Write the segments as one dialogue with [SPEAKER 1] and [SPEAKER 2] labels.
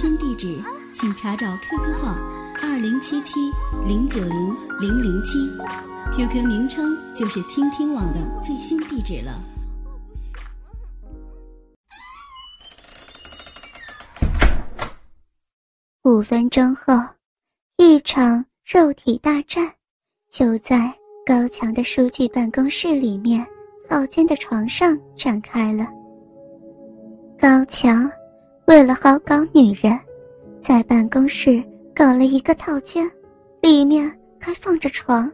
[SPEAKER 1] 新地址，请查找 QQ 号二零七七零九零零零七，QQ 名称就是倾听网的最新地址了。
[SPEAKER 2] 五分钟后，一场肉体大战就在高强的书记办公室里面靠间的床上展开了。高强。为了好搞女人，在办公室搞了一个套间，里面还放着床。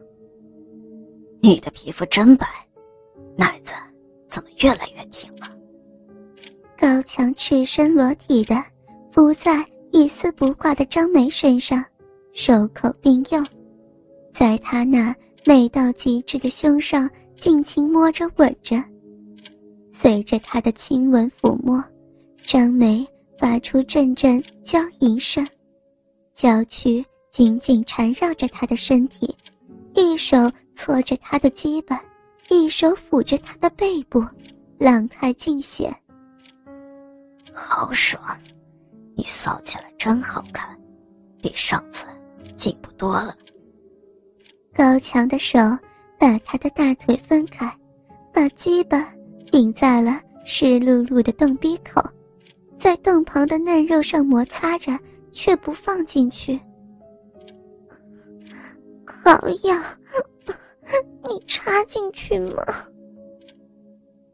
[SPEAKER 3] 你的皮肤真白，奶子怎么越来越挺了？
[SPEAKER 2] 高强赤身裸体的伏在一丝不挂的张梅身上，手口并用，在她那美到极致的胸上尽情摸着吻着。随着他的亲吻抚摸，张梅。发出阵阵娇吟声，娇躯紧紧缠绕着他的身体，一手搓着他的肩膀，一手抚着他的背部，浪态尽显。
[SPEAKER 3] 好爽，你骚起来真好看，比上次进步多了。
[SPEAKER 2] 高强的手把他的大腿分开，把鸡巴顶在了湿漉漉的洞鼻口。在洞旁的嫩肉上摩擦着，却不放进去。好痒，你插进去吗？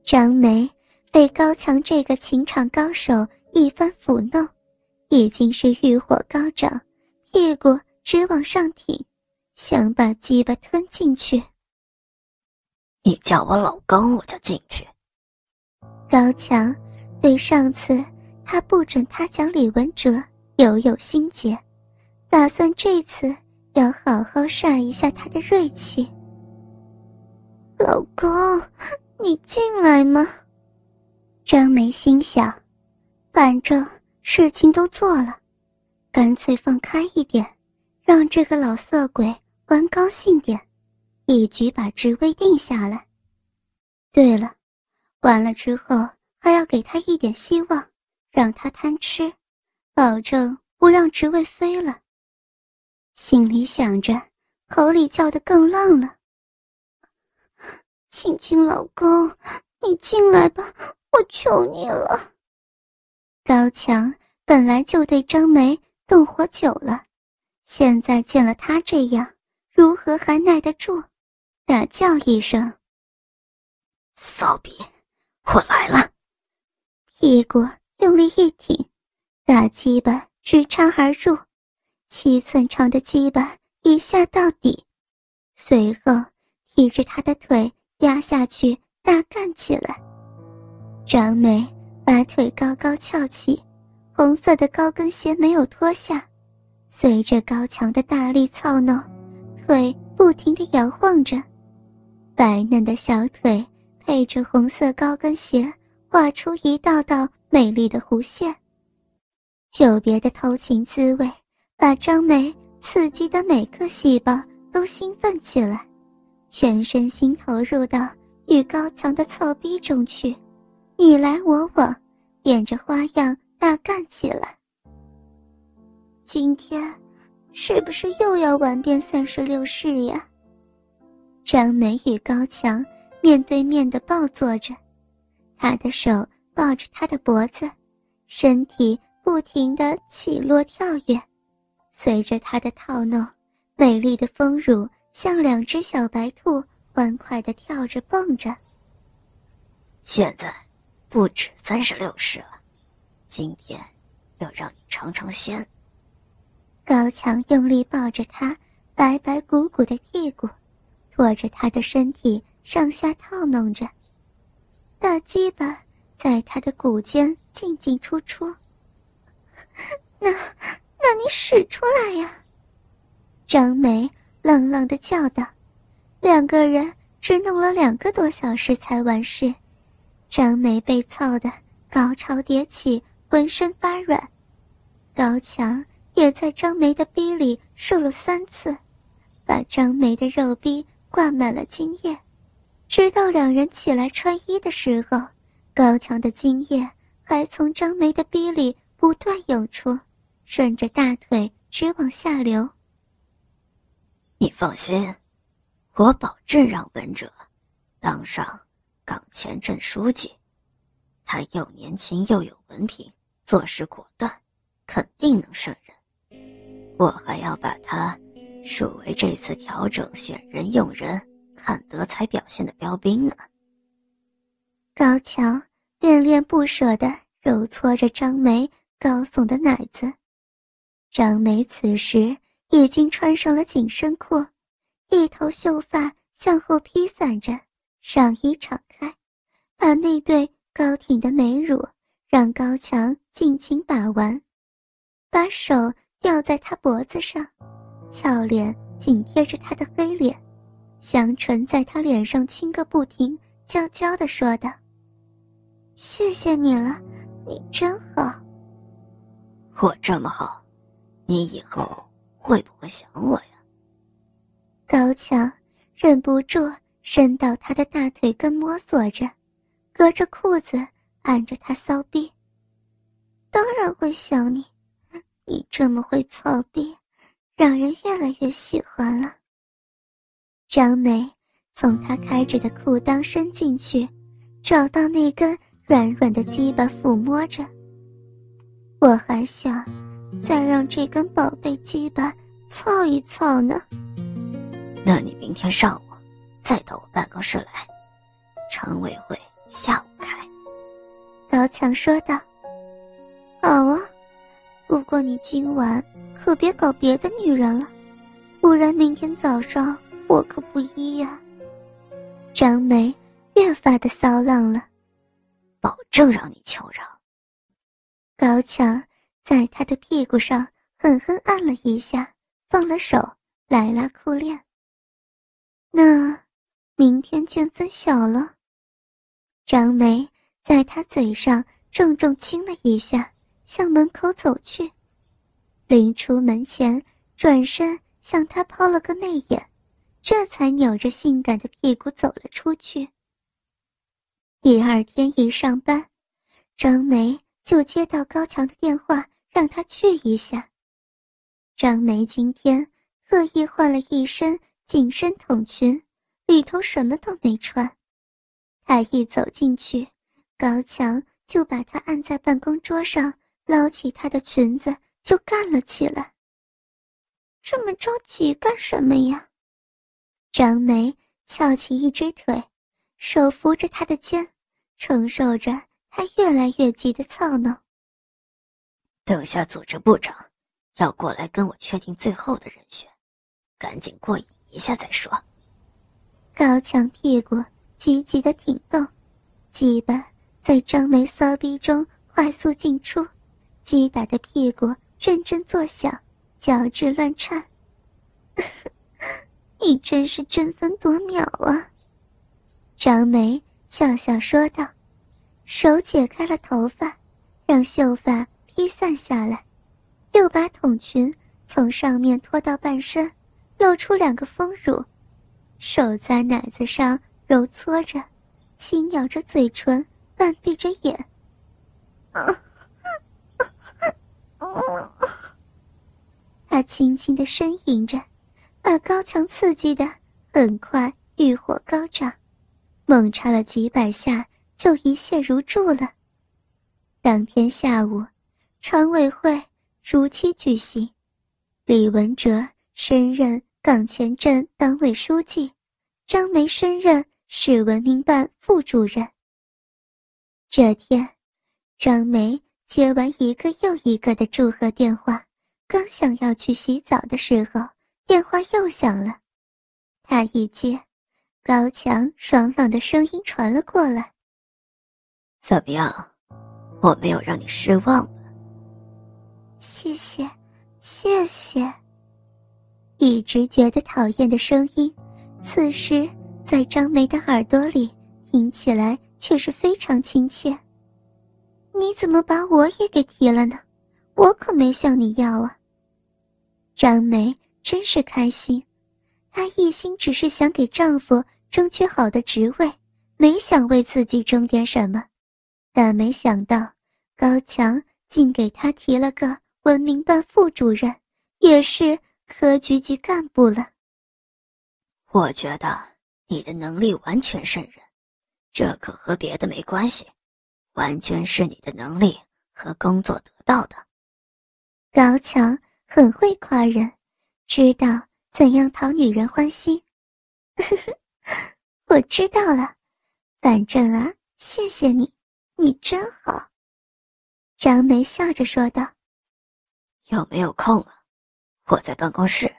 [SPEAKER 2] 张梅被高强这个情场高手一番抚弄，已经是欲火高涨，屁股直往上挺，想把鸡巴吞进去。
[SPEAKER 3] 你叫我老公，我就进去。
[SPEAKER 2] 高强对上次。他不准他讲李文哲，犹有心结，打算这次要好好晒一下他的锐气。老公，你进来吗？张梅心想，反正事情都做了，干脆放开一点，让这个老色鬼玩高兴点，一举把职位定下来。对了，完了之后还要给他一点希望。让他贪吃，保证不让职位飞了。心里想着，口里叫的更浪了。亲亲老公，你进来吧，我求你了。高强本来就对张梅动火久了，现在见了他这样，如何还耐得住？大叫一声：“
[SPEAKER 3] 骚逼，我来了！”
[SPEAKER 2] 屁股。用力一挺，大鸡巴直插而入，七寸长的鸡巴一下到底，随后提着他的腿压下去大干起来。张梅把腿高高翘起，红色的高跟鞋没有脱下，随着高强的大力操弄，腿不停地摇晃着，白嫩的小腿配着红色高跟鞋，画出一道道。美丽的弧线，久别的偷情滋味，把张梅刺激的每个细胞都兴奋起来，全身心投入到与高强的操逼中去，你来我往，变着花样大干起来。今天，是不是又要玩遍三十六式呀？张梅与高强面对面的抱坐着，他的手。抱着他的脖子，身体不停的起落跳跃，随着他的套弄，美丽的丰乳像两只小白兔，欢快的跳着蹦着。
[SPEAKER 3] 现在，不止三十六式了，今天要让你尝尝鲜。
[SPEAKER 2] 高强用力抱着他白白鼓鼓的屁股，拖着他的身体上下套弄着，大鸡巴。在他的骨间进进出出，那，那你使出来呀！张梅愣愣的叫道。两个人只弄了两个多小时才完事，张梅被操得高潮迭起，浑身发软。高强也在张梅的逼里受了三次，把张梅的肉逼灌满了精液，直到两人起来穿衣的时候，高强的精液还从张梅的逼里不断涌出，顺着大腿直往下流。
[SPEAKER 3] 你放心。我保证让文哲当上港前镇书记，他又年轻又有文凭，做事果断，肯定能胜任。我还要把他树为这次调整选人用人、看德才表现的标兵呢。
[SPEAKER 2] 高强恋恋不舍地揉搓着张梅高耸的奶子，张梅此时已经穿上了紧身裤。一头秀发向后披散着，上衣敞开，把那对高挺的美乳让高强尽情把玩，把手吊在他脖子上，俏脸紧贴着他的黑脸，香唇在他脸上亲个不停，娇娇的说道：“谢谢你了，你真好。
[SPEAKER 3] 我这么好，你以后会不会想我呀？”
[SPEAKER 2] 高强忍不住伸到他的大腿根摸索着，隔着裤子按着他骚逼。当然会想你，你这么会操逼，让人越来越喜欢了。张梅从他开着的裤裆伸进去，找到那根软软的鸡巴抚摸着。我还想再让这根宝贝鸡巴操一操呢。
[SPEAKER 3] 那你明天上午再到我办公室来，常委会下午开。
[SPEAKER 2] 高强说道：“好啊，不过你今晚可别搞别的女人了，不然明天早上我可不依呀。”张梅越发的骚浪了，
[SPEAKER 3] 保证让你求饶。
[SPEAKER 2] 高强在他的屁股上狠狠按了一下，放了手，来拉裤链。那，明天见分晓了。张梅在他嘴上重重亲了一下，向门口走去。临出门前，转身向他抛了个媚眼，这才扭着性感的屁股走了出去。第二天一上班，张梅就接到高强的电话，让他去一下。张梅今天特意换了一身。紧身筒裙，里头什么都没穿。他一走进去，高强就把他按在办公桌上，捞起她的裙子就干了起来。这么着急干什么呀？张梅翘起一只腿，手扶着他的肩，承受着他越来越急的操闹。
[SPEAKER 3] 等下组织部长要过来跟我确定最后的人选，赶紧过瘾。一下再说。
[SPEAKER 2] 高强屁股急急的挺动，鸡巴在张梅骚逼中快速进出，击打的屁股阵阵作响，脚趾乱颤。你真是争分夺秒啊！张梅笑笑说道，手解开了头发，让秀发披散下来，又把筒裙从上面拖到半身。露出两个丰乳，手在奶子上揉搓着，轻咬着嘴唇，半闭着眼。他轻轻的呻吟着，把高强刺激的很快欲火高涨，猛插了几百下就一泻如注了。当天下午，常委会如期举行，李文哲升任。港前镇党委书记张梅升任市文明办副主任。这天，张梅接完一个又一个的祝贺电话，刚想要去洗澡的时候，电话又响了。她一接，高强爽朗的声音传了过来：“
[SPEAKER 3] 怎么样，我没有让你失望吧？”
[SPEAKER 2] 谢谢，谢谢。一直觉得讨厌的声音，此时在张梅的耳朵里听起来却是非常亲切。你怎么把我也给提了呢？我可没向你要啊。张梅真是开心，她一心只是想给丈夫争取好的职位，没想为自己争点什么，但没想到高强竟给她提了个文明办副主任，也是科局级干部了。
[SPEAKER 3] 我觉得你的能力完全胜任，这可和别的没关系。完全是你的能力和工作得到的。
[SPEAKER 2] 高强很会夸人，知道怎样讨女人欢心。我知道了，反正啊，谢谢你，你真好。张梅笑着说道：“
[SPEAKER 3] 有没有空啊？我在办公室。”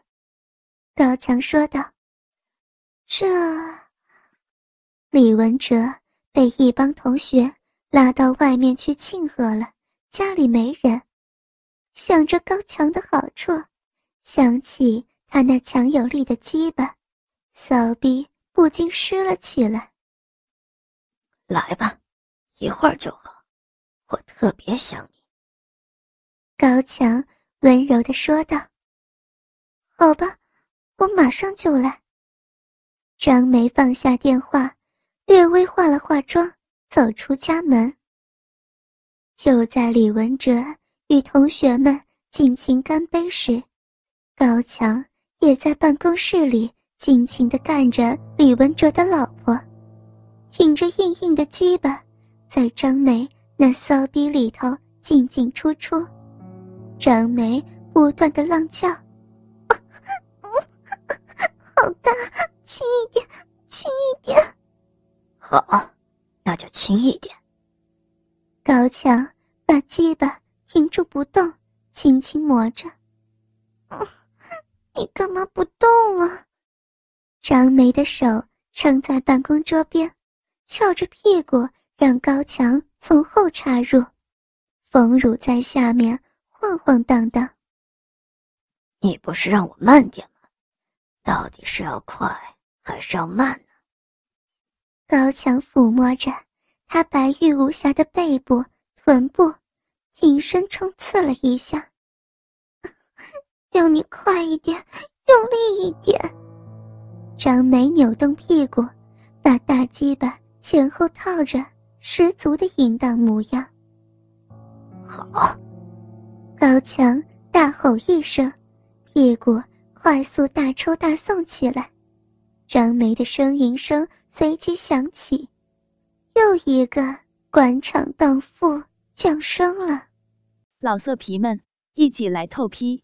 [SPEAKER 2] 高强说道：“这……”李文哲被一帮同学。拉到外面去庆贺了，家里没人。想着高强的好处，想起他那强有力的鸡巴，骚逼不禁湿了起来。
[SPEAKER 3] 来吧，一会儿就好，我特别想你。
[SPEAKER 2] 高强温柔的说道：“好吧，我马上就来。”张梅放下电话，略微化了化妆。走出家门，就在李文哲与同学们尽情干杯时，高强也在办公室里尽情地干着李文哲的老婆，挺着硬硬的鸡巴，在张梅那骚逼里头进进出出。张梅不断的浪叫：“好大，轻一点，轻一点。”
[SPEAKER 3] 好。那就轻一点。
[SPEAKER 2] 高强把鸡巴停住不动，轻轻磨着。你干嘛不动啊？张梅的手撑在办公桌边，翘着屁股让高强从后插入，冯乳在下面晃晃荡荡。
[SPEAKER 3] 你不是让我慢点吗？到底是要快还是要慢呢？
[SPEAKER 2] 高强抚摸着她白玉无瑕的背部、臀部，挺身冲刺了一下。要你快一点，用力一点。张梅扭动屁股，把大鸡巴前后套着，十足的淫荡模样。
[SPEAKER 3] 好，
[SPEAKER 2] 高强大吼一声，屁股快速大抽大送起来。张梅的呻吟声。随即响起，又一个官场荡妇降生了。
[SPEAKER 4] 老色皮们，一起来透批！